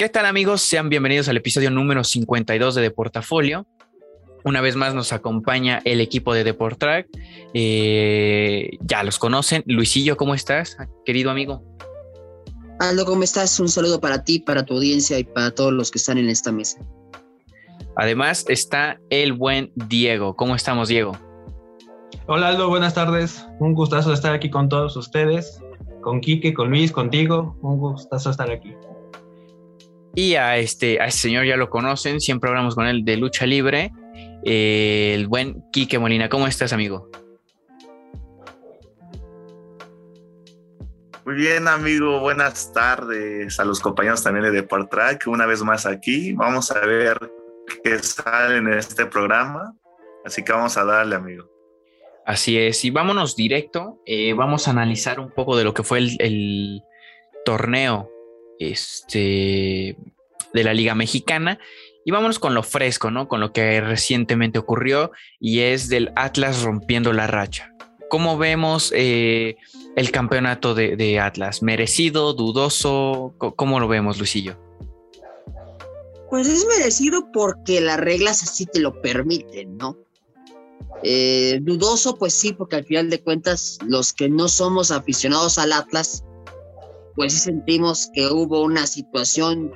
¿Qué tal amigos? Sean bienvenidos al episodio número 52 de Deportafolio. Una vez más nos acompaña el equipo de Deportrack. Eh, ya los conocen. Luisillo, ¿cómo estás, querido amigo? Aldo, ¿cómo estás? Un saludo para ti, para tu audiencia y para todos los que están en esta mesa. Además está el buen Diego. ¿Cómo estamos, Diego? Hola Aldo, buenas tardes. Un gustazo estar aquí con todos ustedes, con Quique, con Luis, contigo. Un gustazo estar aquí. Y a este, a este señor ya lo conocen, siempre hablamos con él de lucha libre. Eh, el buen Quique Molina, ¿cómo estás, amigo? Muy bien, amigo. Buenas tardes a los compañeros también de Deport Track. Una vez más aquí. Vamos a ver qué sale en este programa. Así que vamos a darle, amigo. Así es. Y vámonos directo. Eh, vamos a analizar un poco de lo que fue el, el torneo este, de la Liga Mexicana. Y vámonos con lo fresco, ¿no? Con lo que recientemente ocurrió y es del Atlas rompiendo la racha. ¿Cómo vemos eh, el campeonato de, Atlas? ¿Merecido, dudoso? ¿Cómo lo vemos, Luisillo? Pues es merecido porque las reglas así te lo permiten, ¿no? Eh, dudoso, pues sí, porque al final de cuentas los que no somos aficionados al Atlas, pues sí sentimos que hubo una situación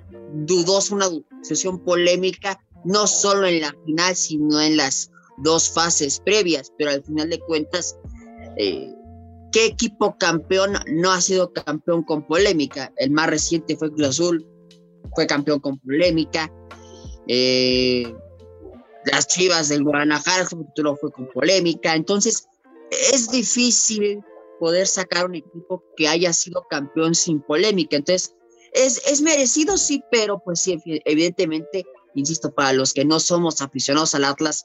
dudosa, una situación polémica, no solo en la final, sino en las dos fases previas, pero al final de cuentas, eh, ¿qué equipo campeón no ha sido campeón con polémica? El más reciente fue Cruz Azul, fue campeón con polémica. Eh, las Chivas del Guadalajara, su título fue con polémica. Entonces, es difícil poder sacar un equipo que haya sido campeón sin polémica. Entonces, es, es merecido, sí, pero pues sí, evidentemente, insisto, para los que no somos aficionados al Atlas,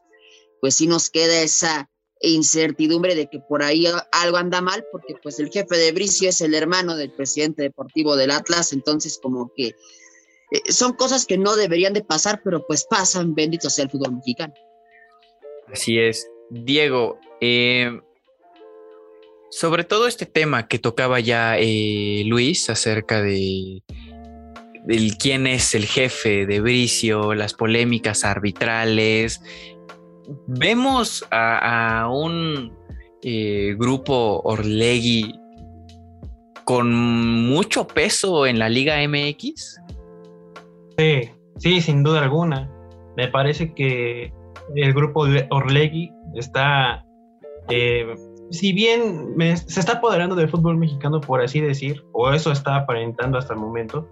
pues sí nos queda esa incertidumbre de que por ahí algo anda mal, porque pues el jefe de Bricio es el hermano del presidente deportivo del Atlas, entonces como que eh, son cosas que no deberían de pasar, pero pues pasan, bendito sea el fútbol mexicano. Así es. Diego, eh, sobre todo este tema que tocaba ya eh, Luis acerca de quién es el jefe de Bricio, las polémicas arbitrales. Vemos a, un eh, grupo Orlegui con mucho peso en la Liga MX. Sí, sí, sin duda alguna. Me parece que el grupo Orlegui está eh, si bien se está apoderando del fútbol mexicano, por así decir, o eso está aparentando hasta el momento,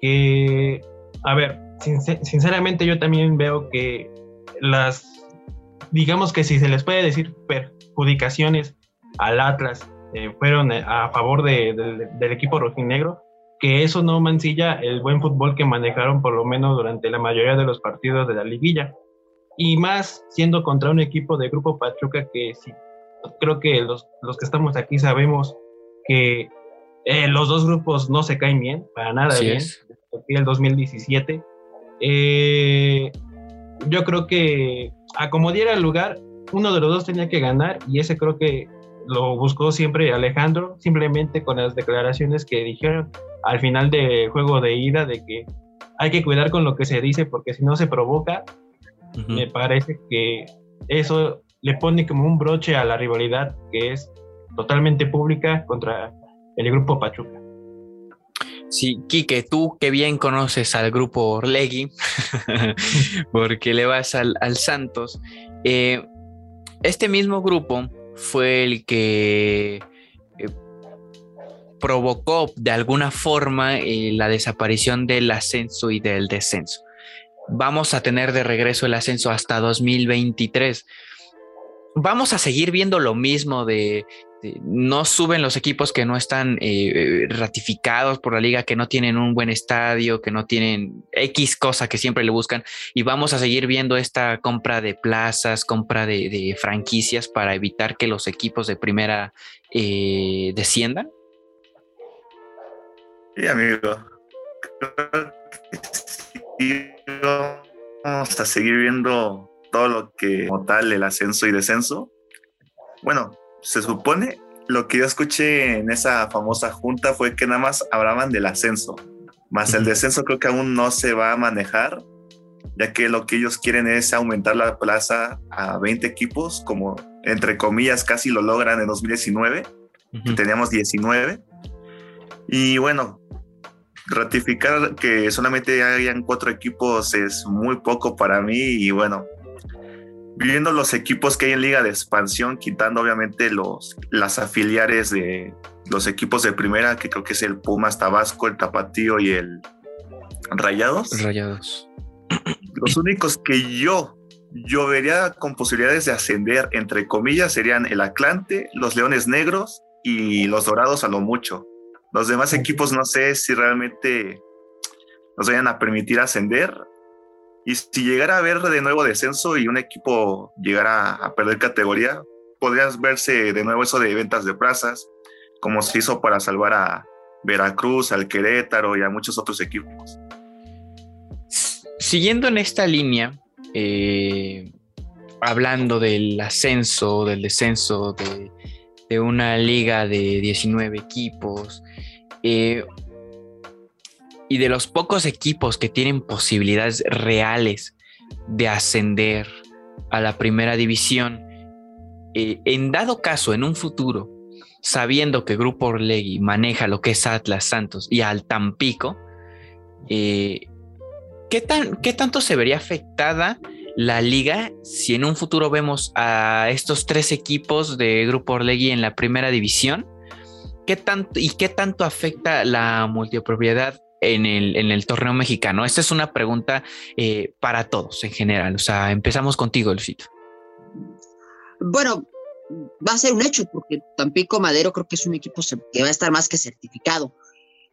que, a ver, sinceramente yo también veo que las, digamos que si se les puede decir perjudicaciones al Atlas eh, fueron a favor del equipo rojinegro, que eso no mancilla el buen fútbol que manejaron por lo menos durante la mayoría de los partidos de la liguilla. Y más siendo contra un equipo de Grupo Pachuca que si creo que los, los que estamos aquí sabemos que eh, los dos grupos no se caen bien, para nada bien, aquí el 2017. Eh, yo creo que a como diera el lugar, uno de los dos tenía que ganar y ese creo que lo buscó siempre Alejandro, simplemente con las declaraciones que dijeron al final del juego de ida de que hay que cuidar con lo que se dice porque si no se provoca, me parece que eso le pone como un broche a la rivalidad que es totalmente pública contra el grupo Pachuca. Sí, Quique, tú que bien conoces al grupo Orlegui, porque le vas al, Santos, eh, este mismo grupo fue el que eh, provocó de alguna forma eh, la desaparición del ascenso y del descenso. Vamos a tener de regreso el ascenso hasta 2023 vamos a seguir viendo lo mismo de, no suben los equipos que no están eh, ratificados por la liga, que no tienen un buen estadio, que no tienen X cosa que siempre le buscan y vamos a seguir viendo esta compra de plazas, compra de, franquicias para evitar que los equipos de primera eh, desciendan. Sí, amigo. vamos a seguir viendo todo lo que como tal el ascenso y descenso. Bueno, se supone lo que yo escuché en esa famosa junta fue que nada más hablaban del ascenso. Más el descenso creo que aún no se va a manejar, ya que lo que ellos quieren es aumentar la plaza a 20 equipos, como entre comillas casi lo logran en 2019, que teníamos 19. Y bueno, ratificar que solamente hayan cuatro equipos es muy poco para mí y bueno, viendo los equipos que hay en liga de expansión, quitando obviamente los, las afiliares de los equipos de primera, que creo que es el Pumas Tabasco, el Tapatío y el Rayados. Rayados. Los únicos que yo, yo vería con posibilidades de ascender, entre comillas, serían el Atlante, los Leones Negros y los Dorados a lo mucho. Los demás equipos no sé si realmente nos vayan a permitir ascender. Y si llegara a haber de nuevo descenso y un equipo llegara a perder categoría, podrías verse de nuevo eso de ventas de plazas, como se hizo para salvar a Veracruz, al Querétaro y a muchos otros equipos. Siguiendo en esta línea, eh, hablando del ascenso, del descenso de, de una liga de 19 equipos, eh, y de los pocos equipos que tienen posibilidades reales de ascender a la primera división, eh, en dado caso, en un futuro, sabiendo que Grupo Orlegui maneja lo que es Atlas Santos y al Tampico, eh, ¿qué, tan, ¿qué tanto se vería afectada la liga si en un futuro vemos a estos tres equipos de Grupo Orlegui en la primera división? ¿Qué tanto y qué tanto afecta la multipropiedad en el, en el torneo mexicano? Esta es una pregunta eh, para todos en general. O sea, empezamos contigo, Lucito. Bueno, va a ser un hecho, porque Tampico Madero creo que es un equipo que va a estar más que certificado.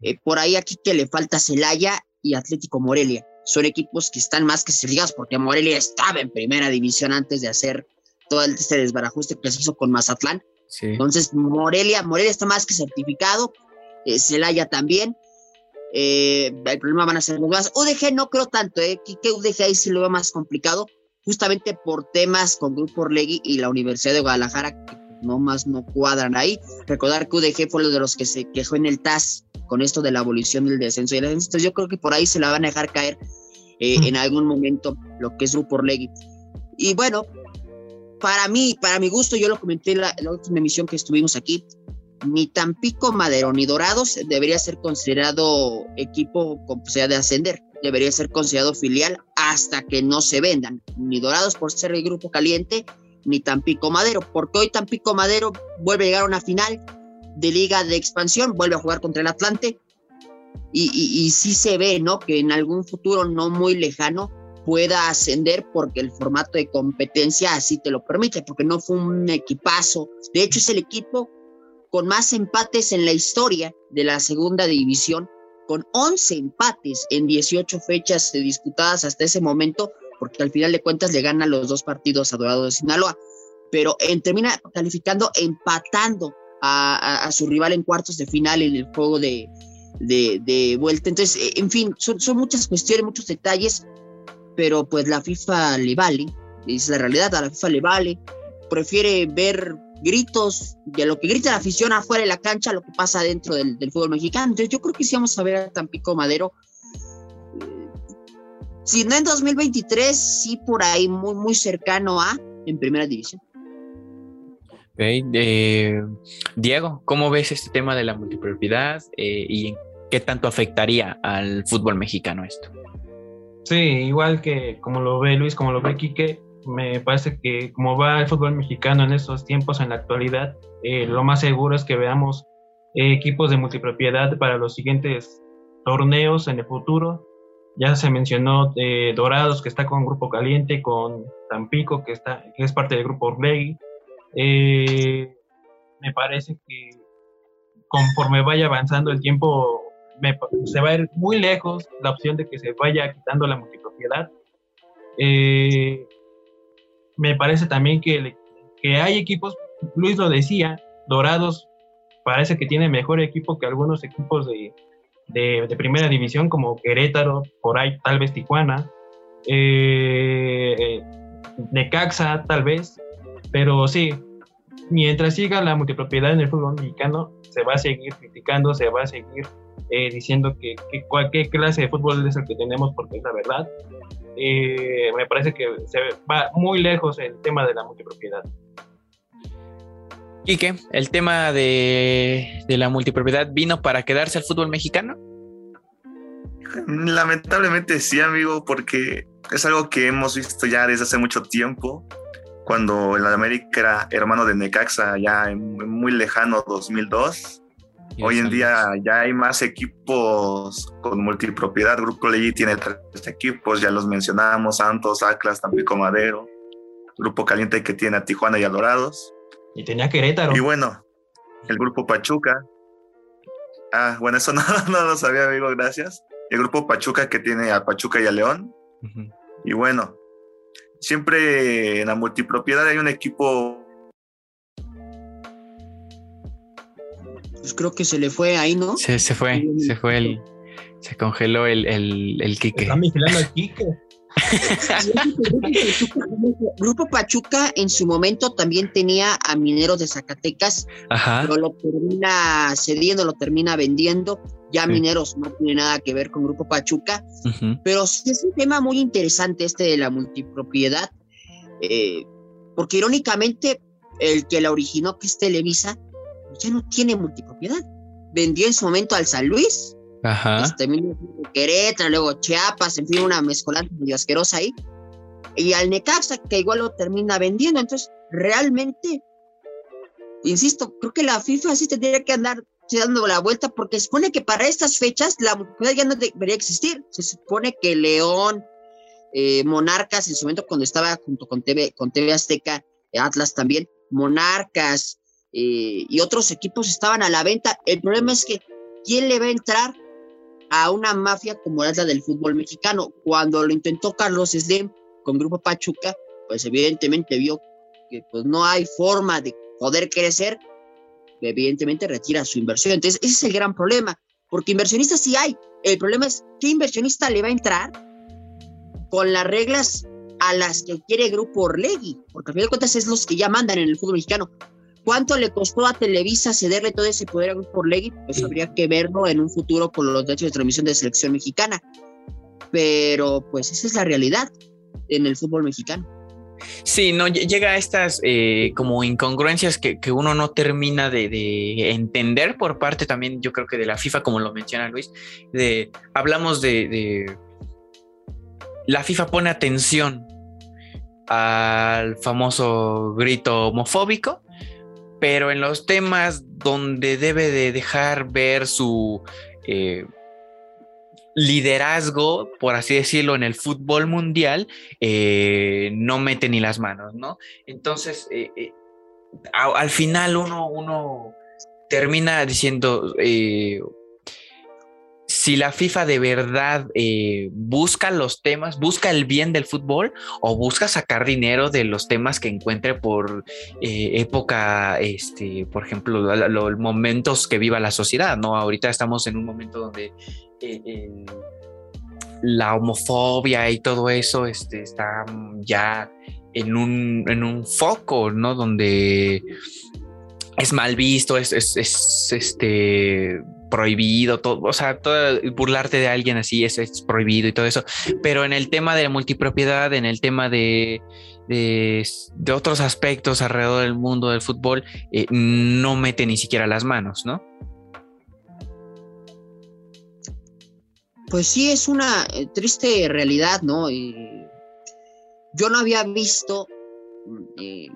Eh, por ahí aquí que le falta Celaya y Atlético Morelia. Son equipos que están más que certificados, porque Morelia estaba en primera división antes de hacer todo este desbarajuste que se hizo con Mazatlán. Entonces, Morelia, Morelia está más que certificado, eh, Celaya también. Eh, el problema van a ser los más. UDG no creo tanto, ¿eh? Que UDG ahí sí lo veo más complicado, justamente por temas con Grupo Orlegui y la Universidad de Guadalajara, que no más no cuadran ahí. Recordar que UDG fue uno de los que se quejó en el TAS con esto de la abolición del descenso y el descenso. Entonces, yo creo que por ahí se la van a dejar caer eh, mm. en algún momento lo que es Grupo Orlegui. Y bueno, para mí, para mi gusto, yo lo comenté en la, última emisión que estuvimos aquí, ni Tampico Madero ni Dorados debería ser considerado equipo con posibilidad de ascender. Debería ser considerado filial hasta que no se vendan. Ni Dorados por ser el grupo caliente, ni Tampico Madero. Porque hoy Tampico Madero vuelve a llegar a una final de liga de expansión, vuelve a jugar contra el Atlante. Y, y, sí se ve, ¿no? Que en algún futuro no muy lejano pueda ascender porque el formato de competencia así te lo permite, porque no fue un equipazo. De hecho, es el equipo con más empates en la historia de la segunda división, con 11 empates en 18 fechas disputadas hasta ese momento, porque al final de cuentas le gana los dos partidos a Dorado de Sinaloa, pero en, termina calificando empatando a, su rival en cuartos de final en el juego de, vuelta. Entonces, en fin, son, son muchas cuestiones, muchos detalles pero pues la FIFA le vale, es la realidad, a la FIFA le vale, prefiere ver gritos de lo que grita la afición afuera de la cancha, lo que pasa dentro del, fútbol mexicano. Entonces yo creo que sí vamos a ver a Tampico Madero. Eh, si no en 2023, sí por ahí muy, muy cercano a en primera división. Eh, Diego, ¿cómo ves este tema de la multipropiedad eh, y qué tanto afectaría al fútbol mexicano esto? Sí, igual que como lo ve Luis, como lo ve Quique, me parece que como va el fútbol mexicano en estos tiempos, en la actualidad, eh, lo más seguro es que veamos eh, equipos de multipropiedad para los siguientes torneos en el futuro. Ya se mencionó eh, Dorados, que está con Grupo Caliente, con Tampico, que, está, que es parte del Grupo Orlegui. me parece que conforme vaya avanzando el tiempo, se va a ir muy lejos la opción de que se vaya quitando la multipropiedad. Eh, me parece también que, que hay equipos, Luis lo decía, Dorados parece que tiene mejor equipo que algunos equipos de, primera división como Querétaro, por ahí tal vez Tijuana, eh, Necaxa tal vez, pero sí, mientras siga la multipropiedad en el fútbol mexicano, se va a seguir criticando, se va a seguir eh, diciendo que, cualquier clase de fútbol es el que tenemos porque es la verdad. Eh, me parece que se va muy lejos el tema de la multipropiedad. Quique, ¿el tema de, de la multipropiedad vino para quedarse al fútbol mexicano? Lamentablemente sí, amigo, porque es algo que hemos visto ya desde hace mucho tiempo, cuando el América era hermano de Necaxa ya en muy lejano 2002 Hoy en día ya hay más equipos con multipropiedad. Grupo Legui tiene tres equipos, ya los mencionamos, Santos, Atlas, Tampico Madero. Grupo Caliente que tiene a Tijuana y a Dorados. Y tenía Querétaro. Y bueno, el Grupo Pachuca. Ah, bueno, eso no, no lo sabía, amigo, gracias. El Grupo Pachuca que tiene a Pachuca y a León. Y bueno, siempre en la multipropiedad hay un equipo pues creo que se le fue ahí, ¿no? Se, se fue, se fue el, se congeló el, el, el Quique. Está vigilando al Quique. Grupo Pachuca en su momento también tenía a Mineros de Zacatecas, pero lo termina cediendo, lo termina vendiendo. Ya Mineros no tiene nada que ver con Grupo Pachuca, pero sí es un tema muy interesante este de la multipropiedad, eh, porque irónicamente el que la originó, que es Televisa, ya no tiene multipropiedad. Vendió en su momento al San Luis, Ajá. Este, Querétaro, luego Chiapas, en fin, una mezcolanza medio asquerosa ahí. Y al Necaxa, que igual lo termina vendiendo. Entonces, realmente, insisto, creo que la FIFA sí tendría que andar dando la vuelta porque se supone que para estas fechas la multipropiedad ya no debería existir. Se supone que León, eh, Monarcas, en su momento cuando estaba junto con TV, con TV Azteca, Atlas también, Monarcas, eh, y otros equipos estaban a la venta. El problema es que, ¿quién le va a entrar a una mafia como la del fútbol mexicano? Cuando lo intentó Carlos Slim con Grupo Pachuca, pues evidentemente vio que pues no hay forma de poder crecer, evidentemente retira su inversión. Entonces, ese es el gran problema, porque inversionistas sí hay. El problema es, ¿qué inversionista le va a entrar con las reglas a las que quiere Grupo Orlegui? Porque al final de cuentas es los que ya mandan en el fútbol mexicano. ¿Cuánto le costó a Televisa cederle todo ese poder a Grupo Legui? Pues habría que verlo en un futuro con los derechos de transmisión de selección mexicana. Pero pues esa es la realidad en el fútbol mexicano. Sí, no llega a estas eh, como incongruencias que, uno no termina de, entender por parte también, yo creo que de la FIFA, como lo menciona Luis, de hablamos de, de la FIFA pone atención al famoso grito homofóbico pero en los temas donde debe de dejar ver su eh, liderazgo, por así decirlo, en el fútbol mundial, eh, no mete ni las manos, ¿no? Entonces, eh, al final uno, uno termina diciendo, si la FIFA de verdad eh, busca los temas, busca el bien del fútbol o busca sacar dinero de los temas que encuentre por eh, época, este, por ejemplo, los momentos que viva la sociedad, ¿no? Ahorita estamos en un momento donde eh, la homofobia y todo eso este, está ya en un, en un foco, ¿no? Donde es mal visto, es, es, es este prohibido, todo, o sea, todo, burlarte de alguien así es, prohibido y todo eso. Pero en el tema de la multipropiedad, en el tema de, de, otros aspectos alrededor del mundo del fútbol, eh, no mete ni siquiera las manos, ¿no? Pues sí, es una eh, triste realidad, ¿no? yo no había visto eh,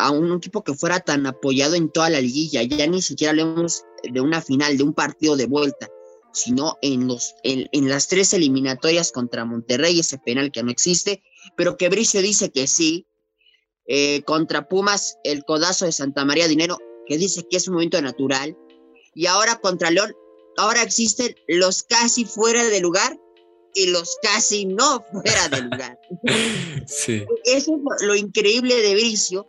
a un equipo que fuera tan apoyado en toda la liguilla, ya ni siquiera hablemos de una final, de un partido de vuelta, sino en, los, en, las tres eliminatorias contra Monterrey, ese penal que no existe, pero que Bricio dice que sí. Eh, contra Pumas, el codazo de Santa María Dinero, que dice que es un momento natural. Y ahora contra León, ahora existen los casi fuera de lugar y los casi no fuera de lugar. Sí. Eso es lo increíble de Bricio,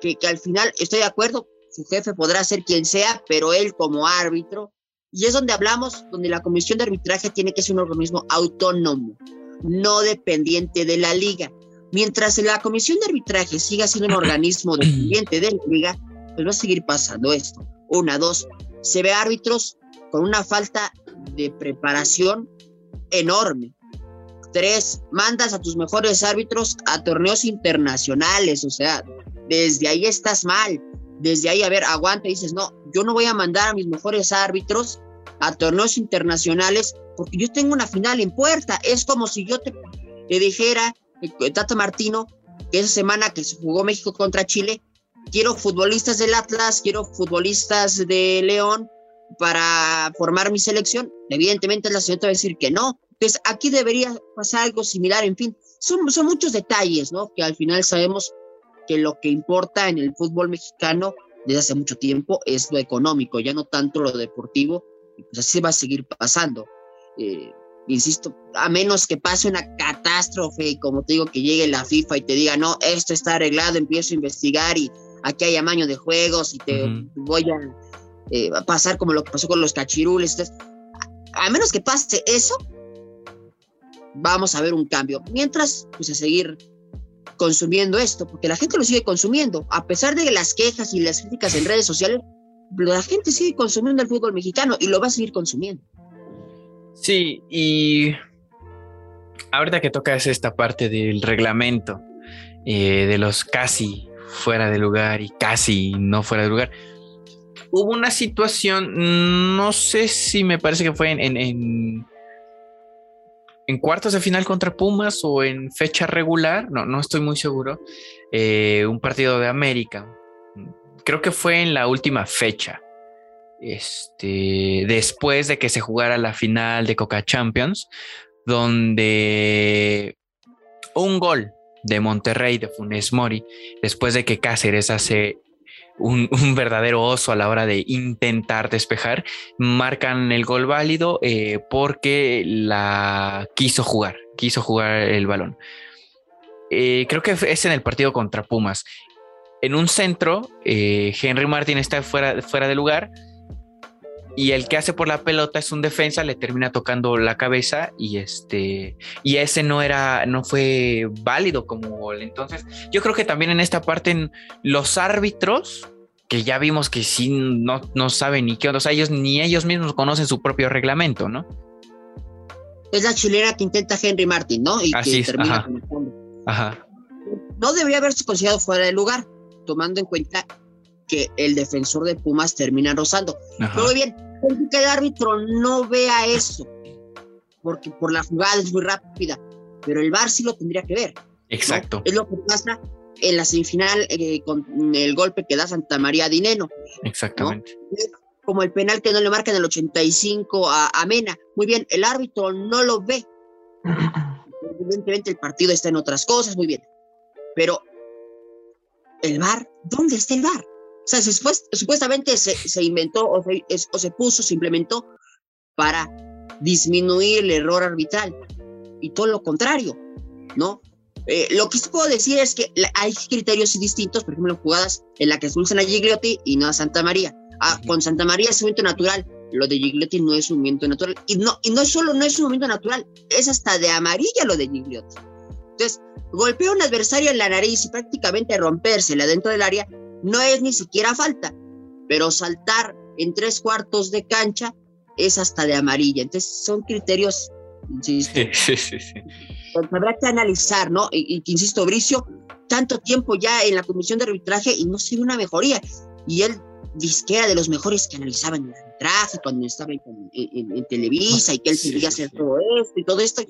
que, al final estoy de acuerdo, su jefe podrá ser quien sea, pero él como árbitro, y es donde hablamos, donde la comisión de arbitraje tiene que ser un organismo autónomo, no dependiente de la liga. Mientras la comisión de arbitraje siga siendo un organismo dependiente de la liga, pues va a seguir pasando esto. Una, dos, se ve árbitros con una falta de preparación enorme. Tres, mandas a tus mejores árbitros a torneos internacionales, o sea, desde ahí estás mal. Desde ahí, a ver, aguanta y dices, no, yo no voy a mandar a mis mejores árbitros a torneos internacionales porque yo tengo una final en puerta. Es como si yo te, dijera, eh, Tata Martino, que esa semana que se jugó México contra Chile, quiero futbolistas del Atlas, quiero futbolistas de León para formar mi selección. Evidentemente la señora va a decir que no. Entonces aquí debería pasar algo similar, en fin, son, son muchos detalles, ¿no? Que al final sabemos que lo que importa en el fútbol mexicano desde hace mucho tiempo es lo económico, ya no tanto lo deportivo, y pues así va a seguir pasando. Eh, insisto, a menos que pase una catástrofe, como te digo, que llegue la FIFA y te diga, no, esto está arreglado, empiezo a investigar y aquí hay amaño de juegos y te voy eh, a pasar como lo que pasó con los cachirules. a, menos que pase eso, vamos a ver un cambio. Mientras, pues a seguir consumiendo esto, porque la gente lo sigue consumiendo, a pesar de las quejas y las críticas en redes sociales, la gente sigue consumiendo el fútbol mexicano y lo va a seguir consumiendo. Sí, y ahorita que tocas esta parte del reglamento, eh, de los casi fuera de lugar y casi no fuera de lugar, hubo una situación, no sé si me parece que fue en, en, cuartos de final contra Pumas o en fecha regular, no, no estoy muy seguro, eh, un partido de América, creo que fue en la última fecha este, después de que se jugara la final de Coca Champions, donde un gol de Monterrey de Funes Mori, después de que Cáceres hace un, verdadero oso a la hora de intentar despejar, marcan el gol válido eh, porque la quiso jugar, quiso jugar el balón. Eh, creo que es en el partido contra Pumas. En un centro, eh, Henry Martin está fuera, fuera de lugar y el que hace por la pelota es un defensa, le termina tocando la cabeza y este y ese no era no fue válido como gol. Entonces, yo creo que también en esta parte los árbitros que ya vimos que sí no, no saben ni qué onda, o sea, ellos ni ellos mismos conocen su propio reglamento, ¿no? Es la chilena que intenta Henry Martin, ¿no? Y Así que es, termina ajá. No debería haberse considerado fuera de lugar, tomando en cuenta que el defensor de Pumas termina rozando. Muy bien, que el árbitro no vea eso, porque por la jugada es muy rápida, pero el VAR sí lo tendría que ver. Exacto. Es lo que pasa en la semifinal eh, con el golpe que da Santa María Dineno. Exactamente. Como el penal que no le marca en el 85 a, a Mena. Muy bien, el árbitro no lo ve. Evidentemente el partido está en otras cosas, muy bien. Pero el VAR, ¿dónde está el VAR? O sea, supuestamente se, se inventó o se, o se, puso, se implementó para disminuir el error arbitral y todo lo contrario, ¿no? Eh, lo que sí puedo decir es que hay criterios distintos, por ejemplo, jugadas en las que expulsan a Gigliotti y no a Santa María. Ah, con Santa María es un movimiento natural, lo de Gigliotti no es un movimiento natural. Y no, y no solo no es un movimiento natural, es hasta de amarilla lo de Gigliotti. Entonces, golpea a un adversario en la nariz y prácticamente rompérsela dentro del área no es ni siquiera falta, pero saltar en tres cuartos de cancha es hasta de amarilla. Entonces son criterios, insisto, sí, sí, sí, pues, habrá que analizar, ¿no? Y, que, insisto, Bricio, tanto tiempo ya en la comisión de arbitraje y no se ve una mejoría. Y él disquera de los mejores que analizaban el arbitraje cuando estaba en, Televisa y que él quería hacer todo esto y todo esto.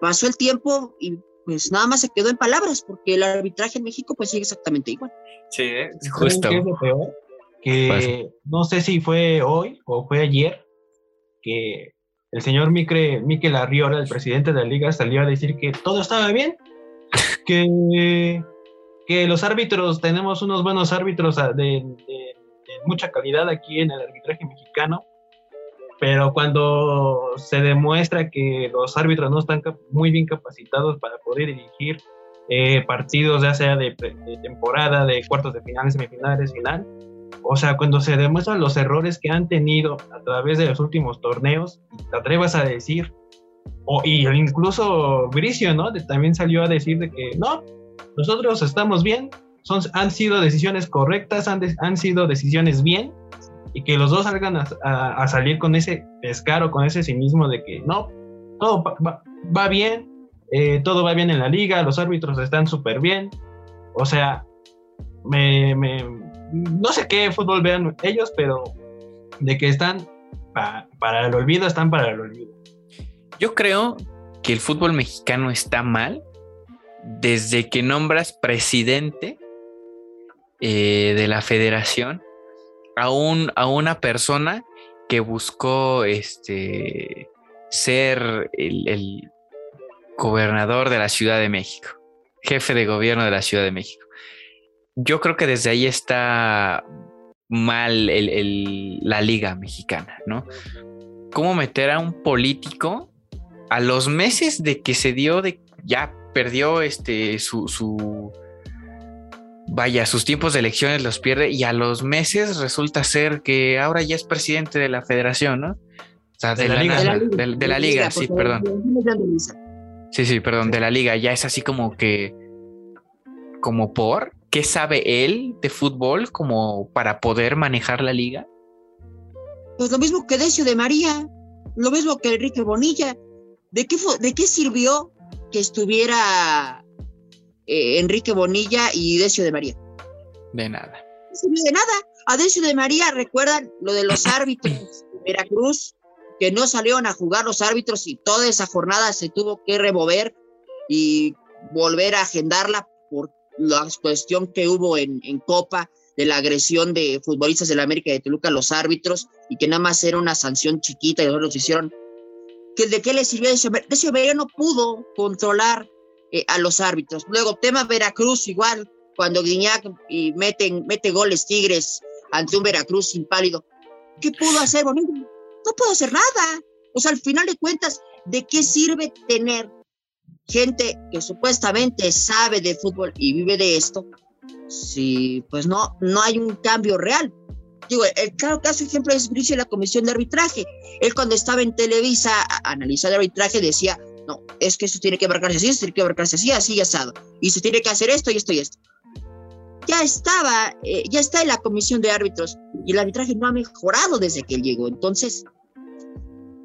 Pasó el tiempo y pues nada más se quedó en palabras, porque el arbitraje en México pues sigue exactamente igual. Sí, justo. ¿Qué es lo peor? Que no sé si fue hoy o fue ayer que el señor Miquel, Miquel Arriola, el presidente de la liga, salió a decir que todo estaba bien, que, que los árbitros, tenemos unos buenos árbitros de, de mucha calidad aquí en el arbitraje mexicano, pero cuando se demuestra que los árbitros no están muy bien capacitados para poder dirigir eh, partidos, ya sea de, temporada, de cuartos de finales, semifinales, final, o sea, cuando se demuestran los errores que han tenido a través de los últimos torneos, te atrevas a decir, o, y incluso Bricio, ¿no? también salió a decir de que no, nosotros estamos bien, son, han sido decisiones correctas, han, han sido decisiones bien, y que los dos salgan a, salir con ese descaro, con ese cinismo de que no, todo va, bien, eh, todo va bien en la liga, los árbitros están súper bien. O sea, me, no sé qué fútbol vean ellos, pero de que están para el olvido, están para el olvido. Yo creo que el fútbol mexicano está mal desde que nombras presidente eh, de la federación a, a una persona que buscó este, ser el, gobernador de la Ciudad de México, jefe de gobierno de la Ciudad de México. Yo creo que desde ahí está mal la liga mexicana, ¿no? ¿Cómo meter a un político a los meses de que se dio de ya perdió este su vaya, sus tiempos de elecciones los pierde y a los meses resulta ser que ahora ya es presidente de la federación, ¿no? O sea, de, la, liga, de, la, liga, sí, perdón. Sí, sí, perdón, de la liga. Ya es así como que, como por, ¿qué sabe él de fútbol como para poder manejar la liga? Pues lo mismo que Decio de María, lo mismo que Enrique Bonilla. ¿De qué, de qué sirvió que estuviera eh, Enrique Bonilla y Decio de María. De nada. De nada. A Decio de María, recuerdan lo de los árbitros de Veracruz, que no salieron a jugar los árbitros y toda esa jornada se tuvo que remover y volver a agendarla por la cuestión que hubo en, Copa de la agresión de futbolistas de la América de Toluca a los árbitros y que nada más era una sanción chiquita y los hicieron. ¿Que ¿De qué le sirvió Decio? Decio no pudo controlar eh, a los árbitros. Luego, tema Veracruz, igual, cuando Guiñac y meten, mete goles Tigres ante un Veracruz impálido. ¿Qué pudo hacer Bonilla? No pudo hacer nada. O sea, al final de cuentas, ¿de qué sirve tener gente que supuestamente sabe de fútbol y vive de esto si pues no, no hay un cambio real? Digo, el claro caso ejemplo es Bricio la comisión de arbitraje. Él cuando estaba en Televisa analizando arbitraje decía, no, es que eso tiene que marcarse así, eso tiene que marcarse así, así y asado. Y se tiene que hacer esto y esto y esto. Ya estaba, eh, ya está en la comisión de árbitros y el arbitraje no ha mejorado desde que él llegó. Entonces,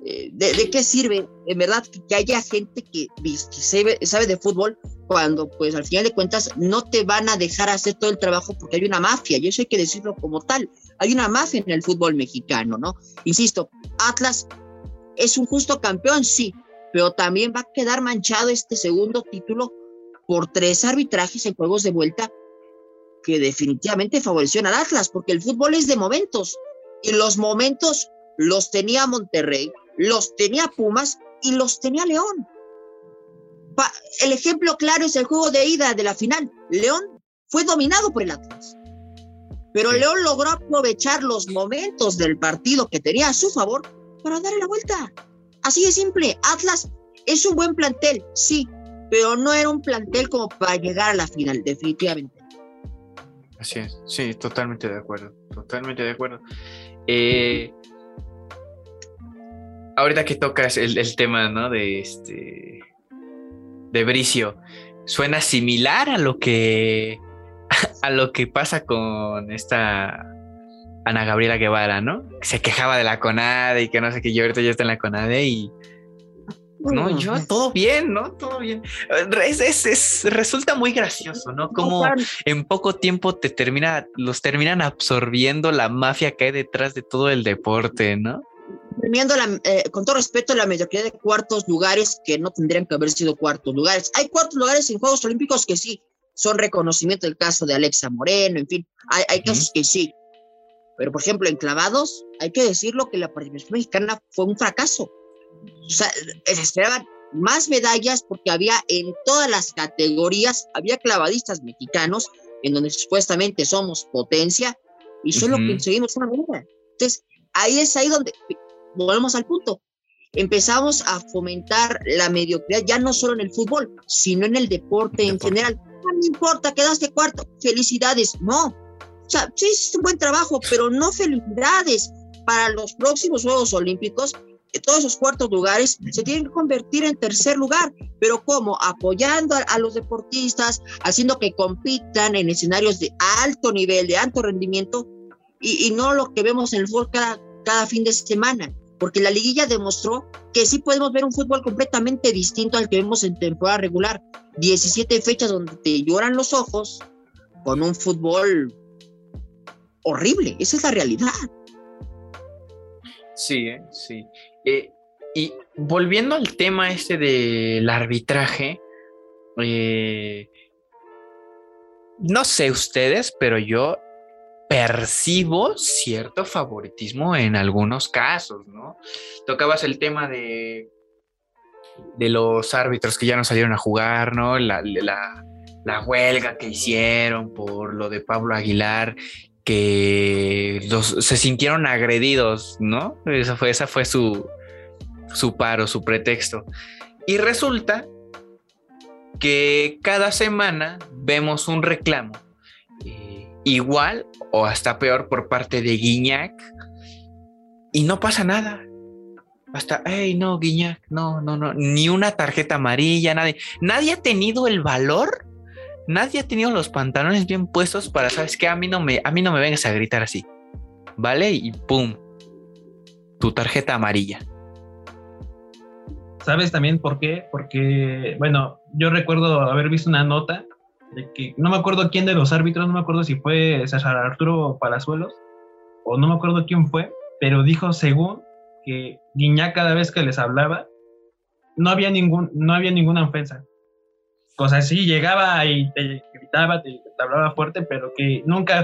eh, de, qué sirve, en verdad, que haya gente que, sabe, sabe, de fútbol cuando, pues, al final de cuentas, no te van a dejar hacer todo el trabajo porque hay una mafia, y eso hay que decirlo como tal. Hay una mafia en el fútbol mexicano, ¿no? Insisto, Atlas es un justo campeón, sí, pero también va a quedar manchado este segundo título por tres arbitrajes en juegos de vuelta que definitivamente favorecieron al Atlas, porque el fútbol es de momentos y los momentos los tenía Monterrey, los tenía Pumas y los tenía León. el ejemplo claro es el juego de ida de la final. León fue dominado por el Atlas, pero León logró aprovechar los momentos del partido que tenía a su favor para darle la vuelta. Así de simple, Atlas es un buen plantel, sí, pero no era un plantel como para llegar a la final, definitivamente. Así es, sí, totalmente de acuerdo, totalmente de acuerdo. Eh, ahorita que tocas el, tema, ¿no? De este, de Bricio, suena similar a lo que, a lo que pasa con esta Ana Gabriela Guevara, ¿no? Se quejaba de la CONADE y que no sé qué, yo ahorita ya está en la CONADE y... No, yo todo bien, ¿no? Todo bien. Es, resulta muy gracioso, ¿no? Como en poco tiempo te termina, los terminan absorbiendo la mafia que hay detrás de todo el deporte, ¿no? Premiando eh, con todo respeto la mediocridad de cuartos lugares que no tendrían que haber sido cuartos lugares. Hay cuartos lugares en Juegos Olímpicos que sí, son reconocimiento del caso de Alexa Moreno, en fin, hay, hay casos que sí, pero, por ejemplo, en clavados, hay que decirlo que la participación mexicana fue un fracaso. O sea, se esperaban más medallas porque había en todas las categorías, había clavadistas mexicanos en donde supuestamente somos potencia y solo conseguimos una medalla. Entonces, ahí es ahí donde volvemos al punto. Empezamos a fomentar la mediocridad ya no solo en el fútbol, sino en el deporte, en general. No importa, quedaste cuarto, felicidades. No, o sea, sí es un buen trabajo, pero no felicidades para los próximos Juegos Olímpicos. todos esos cuartos lugares se tienen que convertir en tercer lugar, pero ¿cómo? Apoyando a, los deportistas, haciendo que compitan en escenarios de alto nivel, de alto rendimiento, y, no lo que vemos en el fútbol cada, cada fin de semana, porque la liguilla demostró que sí podemos ver un fútbol completamente distinto al que vemos en temporada regular. 17 fechas donde te lloran los ojos con un fútbol horrible, esa es la realidad. Sí, ¿eh? sí. Eh, y volviendo al tema este del arbitraje, eh, no sé ustedes, pero yo percibo cierto favoritismo en algunos casos, ¿no? Tocabas el tema de, de los árbitros que ya no salieron a jugar, ¿no? La, la huelga que hicieron por lo de Pablo Aguilar que se sintieron agredidos, ¿no? Esa fue, esa fue su, su paro, su pretexto. Y resulta que cada semana vemos un reclamo igual o hasta peor por parte de Guiñac y no pasa nada. Hasta, hey, no, Guiñac, no, no, no, ni una tarjeta amarilla, nadie. Nadie ha tenido el valor nadie ha tenido los pantalones bien puestos para, ¿sabes qué? A mí no me, a mí no me vengas a gritar así. ¿Vale? Y pum, tu tarjeta amarilla. ¿Sabes también por qué? Porque, bueno, yo recuerdo haber visto una nota no me acuerdo quién de los árbitros, no me acuerdo si fue César Arturo Palazuelos o no me acuerdo quién fue, pero dijo según que Guiñá cada vez que les hablaba no había ningún no había ninguna ofensa cosas así, llegaba y te gritaba, te, hablaba fuerte, pero que nunca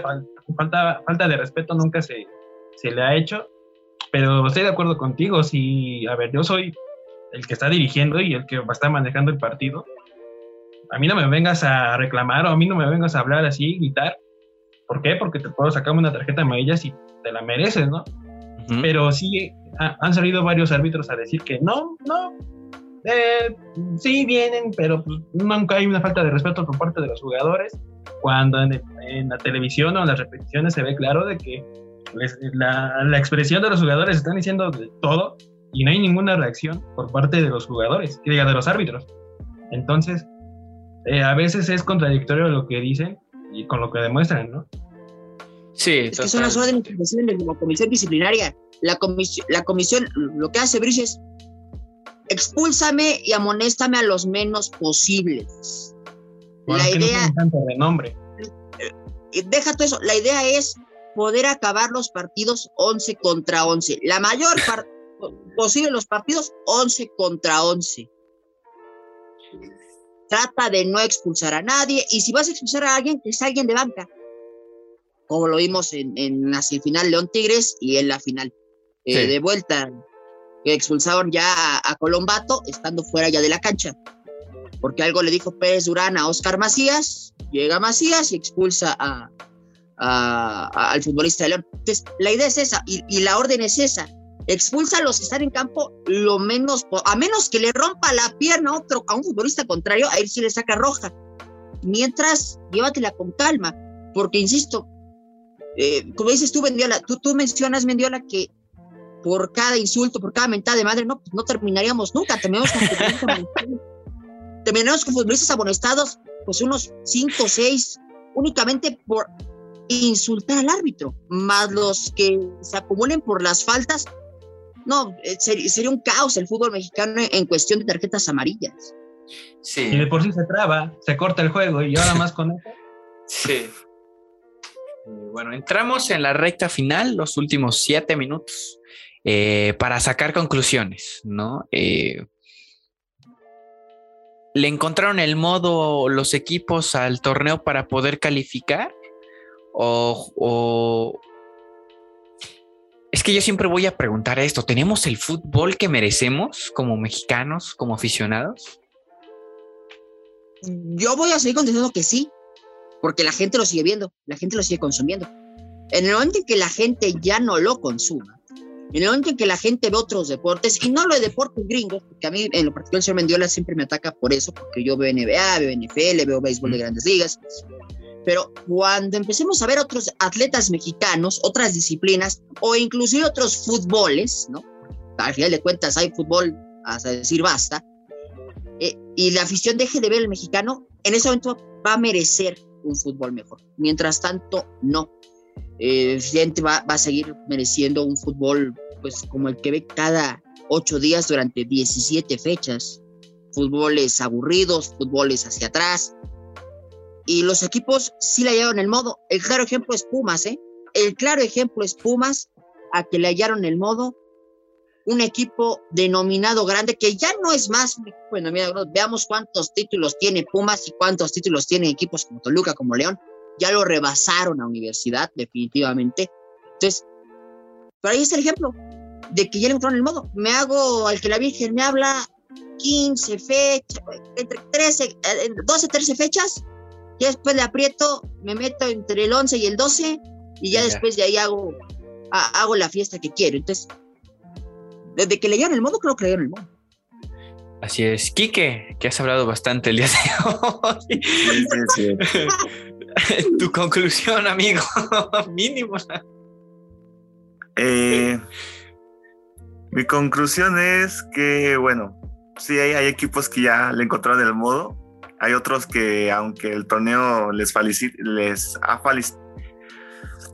falta, falta de respeto nunca se, se le ha hecho. Pero estoy de acuerdo contigo, si, a ver, yo soy el que está dirigiendo y el que va a estar manejando el partido. A mí no me vengas a reclamar o a mí no me vengas a hablar así, gritar. ¿Por qué? Porque te puedo sacar una tarjeta amarilla si te la mereces, ¿no? Pero sí han salido varios árbitros a decir que no, no, eh, sí vienen, pero pues, nunca hay una falta de respeto por parte de los jugadores. Cuando en, la televisión o en las repeticiones se ve claro de que la, la, expresión de los jugadores están diciendo de todo y no hay ninguna reacción por parte de los jugadores, que diga de los árbitros. Entonces, eh, a veces es contradictorio lo que dicen y con lo que demuestran, ¿no? Sí, es que son las órdenes de la comisión disciplinaria. La comisión, la comisión, lo que hace Brice es expúlsame y amonéstame a los menos posibles. la idea. tanto renombre. Eh, deja todo eso. La idea es poder acabar los partidos 11 contra 11. La mayor posible los partidos 11 contra 11. Trata de no expulsar a nadie y si vas a expulsar a alguien, que es alguien de banca. Como lo vimos en, en la semifinal León Tigres y en la final. Eh, de vuelta, que expulsaron ya a, Colombato estando fuera ya de la cancha. Porque algo le dijo Pérez Durán a Oscar Macías, llega Macías y expulsa a, al futbolista de León. Entonces, la idea es esa y, la orden es esa. Expulsa a los que están en campo lo menos, a menos que le rompa la pierna a, otro, a un futbolista contrario, a él sí le saca roja. Mientras, llévatela con calma, porque insisto, eh, como dices tú, Mendiola, tú, tú mencionas, Mendiola, que por cada insulto, por cada mentada de madre, no, pues no terminaríamos nunca. Terminamos con futbolistas, con futbolistas amonestados, pues unos 5 o 6, únicamente por insultar al árbitro, más los que se acumulen por las faltas. No, eh, sería, un caos el fútbol mexicano en cuestión de tarjetas amarillas. Sí. Y de por sí se traba, se corta el juego y ahora más con eso. Sí. Bueno, entramos en la recta final, los últimos siete minutos. Eh, para sacar conclusiones, ¿no? Eh, ¿Le encontraron el modo los equipos al torneo para poder calificar? O, Es que yo siempre voy a preguntar esto, ¿tenemos el fútbol que merecemos como mexicanos, como aficionados? Yo voy a seguir contestando que sí, porque la gente lo sigue viendo, la gente lo sigue consumiendo. En el momento en que la gente ya no lo consuma, en el momento en que la gente ve otros deportes, y no lo de deportes gringos, porque a mí en lo particular el señor Mendiola siempre me ataca por eso, porque yo veo NBA, veo NFL, veo béisbol de grandes ligas, pero cuando empecemos a ver otros atletas mexicanos, otras disciplinas, o inclusive otros fútboles, ¿no? al final de cuentas hay fútbol, hasta decir basta, eh, y la afición deje de ver el mexicano, en ese momento va a merecer un fútbol mejor. Mientras tanto, no. Eh, va, va, a seguir mereciendo un fútbol pues como el que ve cada ocho días durante 17 fechas. Fútboles aburridos, fútboles hacia atrás. Y los equipos sí le hallaron el modo. El claro ejemplo es Pumas, ¿eh? El claro ejemplo es Pumas, a que le hallaron el modo un equipo denominado grande, que ya no es más un equipo denominado grande. Veamos cuántos títulos tiene Pumas y cuántos títulos tienen equipos como Toluca, como León. Ya lo rebasaron a Universidad, definitivamente. Entonces, pero ahí está el ejemplo de que ya le encontraron el modo. Me hago al que la Virgen me habla 15 fechas, entre 13, 12, 13 fechas. Y después le aprieto, me meto entre el 11 y el 12 y ya, ya. después de ahí hago, hago la fiesta que quiero. Entonces, desde que leyeron el modo, creo que leyeron el modo. Así es. Quique, que has hablado bastante el día de hoy. Sí, sí, tu conclusión, amigo, mínimo. Eh, mi conclusión es que, bueno, sí hay, hay, equipos que ya le encontraron el modo. Hay otros que, aunque el torneo les, ha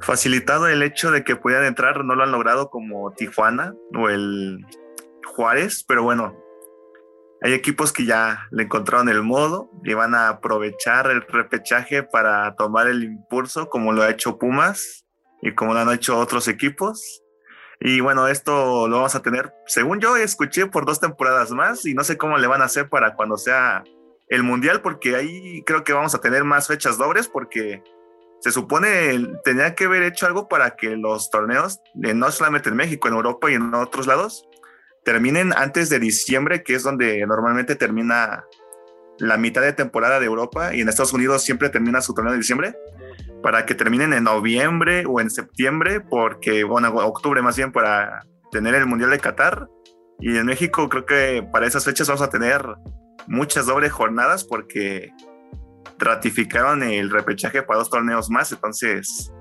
facilitado el hecho de que puedan entrar, no lo han logrado como Tijuana o el Juárez, pero bueno, hay equipos que ya le encontraron el modo y van a aprovechar el repechaje para tomar el impulso, como lo ha hecho Pumas y como lo han hecho otros equipos. Y bueno, esto lo vamos a tener, según yo escuché, por dos temporadas más y no sé cómo le van a hacer para cuando sea el Mundial, porque ahí creo que vamos a tener más fechas dobles, porque se supone tenía que haber hecho algo para que los torneos, no solamente en México, en Europa y en otros lados, terminen antes de diciembre, que es donde normalmente termina la mitad de temporada de Europa y en Estados Unidos siempre termina su torneo de diciembre, para que terminen en noviembre o en septiembre, porque, bueno, octubre más bien para tener el Mundial de Qatar. Y en México creo que para esas fechas vamos a tener muchas dobles jornadas porque ratificaron el repechaje para dos torneos más, entonces...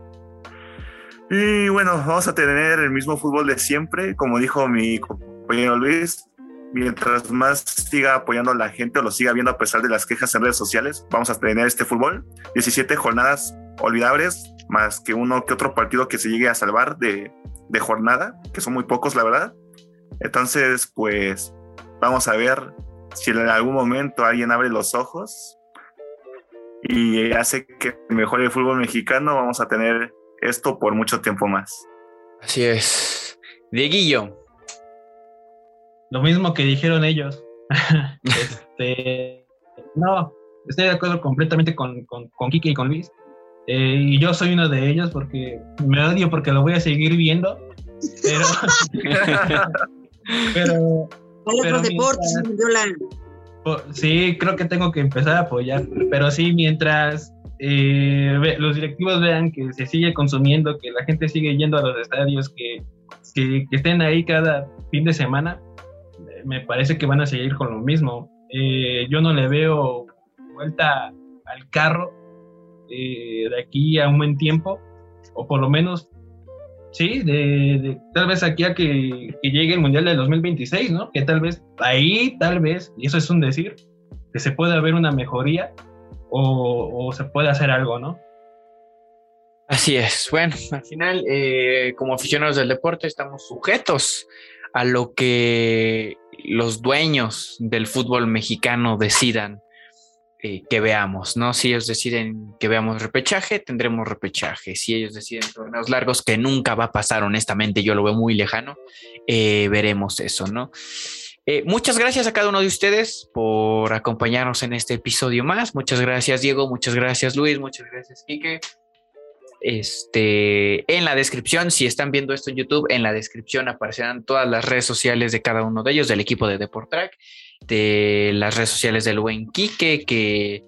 Y bueno, vamos a tener el mismo fútbol de siempre, como dijo mi compañero Luis, mientras más siga apoyando a la gente o lo siga viendo a pesar de las quejas en redes sociales, vamos a tener este fútbol. 17 jornadas olvidables, más que uno que otro partido que se llegue a salvar de, de jornada, que son muy pocos, la verdad. Entonces, pues vamos a ver si en algún momento alguien abre los ojos y hace que mejore el fútbol mexicano, vamos a tener esto por mucho tiempo más. Así es. Dieguillo. Lo mismo que dijeron ellos. este, no, estoy de acuerdo completamente con, con, con Kike y con Luis. Eh, y yo soy uno de ellos porque me odio porque lo voy a seguir viendo. Pero. pero. Pero deportes, Sí, creo que tengo que empezar a apoyar, pero sí, mientras eh, los directivos vean que se sigue consumiendo, que la gente sigue yendo a los estadios, que, que, estén ahí cada fin de semana, me parece que van a seguir con lo mismo. Eh, yo no le veo vuelta al carro eh, de aquí a un buen tiempo, o por lo menos Sí, de, tal vez aquí a que, llegue el Mundial del 2026, ¿no? Que tal vez ahí, tal vez, y eso es un decir, que se pueda ver una mejoría o, se puede hacer algo, ¿no? Así es. Bueno, al final, eh, como aficionados del deporte, estamos sujetos a lo que los dueños del fútbol mexicano decidan eh, que veamos, ¿no? Si ellos deciden que veamos repechaje, tendremos repechaje. Si ellos deciden torneos largos, que nunca va a pasar, honestamente, yo lo veo muy lejano, eh, veremos eso, ¿no? Eh, muchas gracias a cada uno de ustedes por acompañarnos en este episodio más. Muchas gracias, Diego. Muchas gracias, Luis. Muchas gracias, Quique. Este, en la descripción, si están viendo esto en YouTube, en la descripción aparecerán todas las redes sociales de cada uno de ellos, del equipo de Deportrack de las redes sociales del buen Quique, que,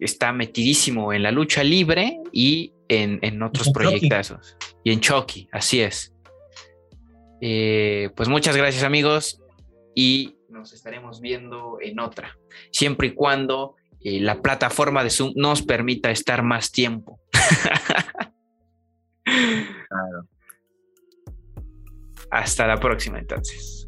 está metidísimo en la lucha libre y en, otros proyectos. Y en Chucky, así es. Eh, pues muchas gracias amigos y nos estaremos viendo en otra, siempre y cuando eh, la plataforma de Zoom nos permita estar más tiempo. Hasta la próxima entonces.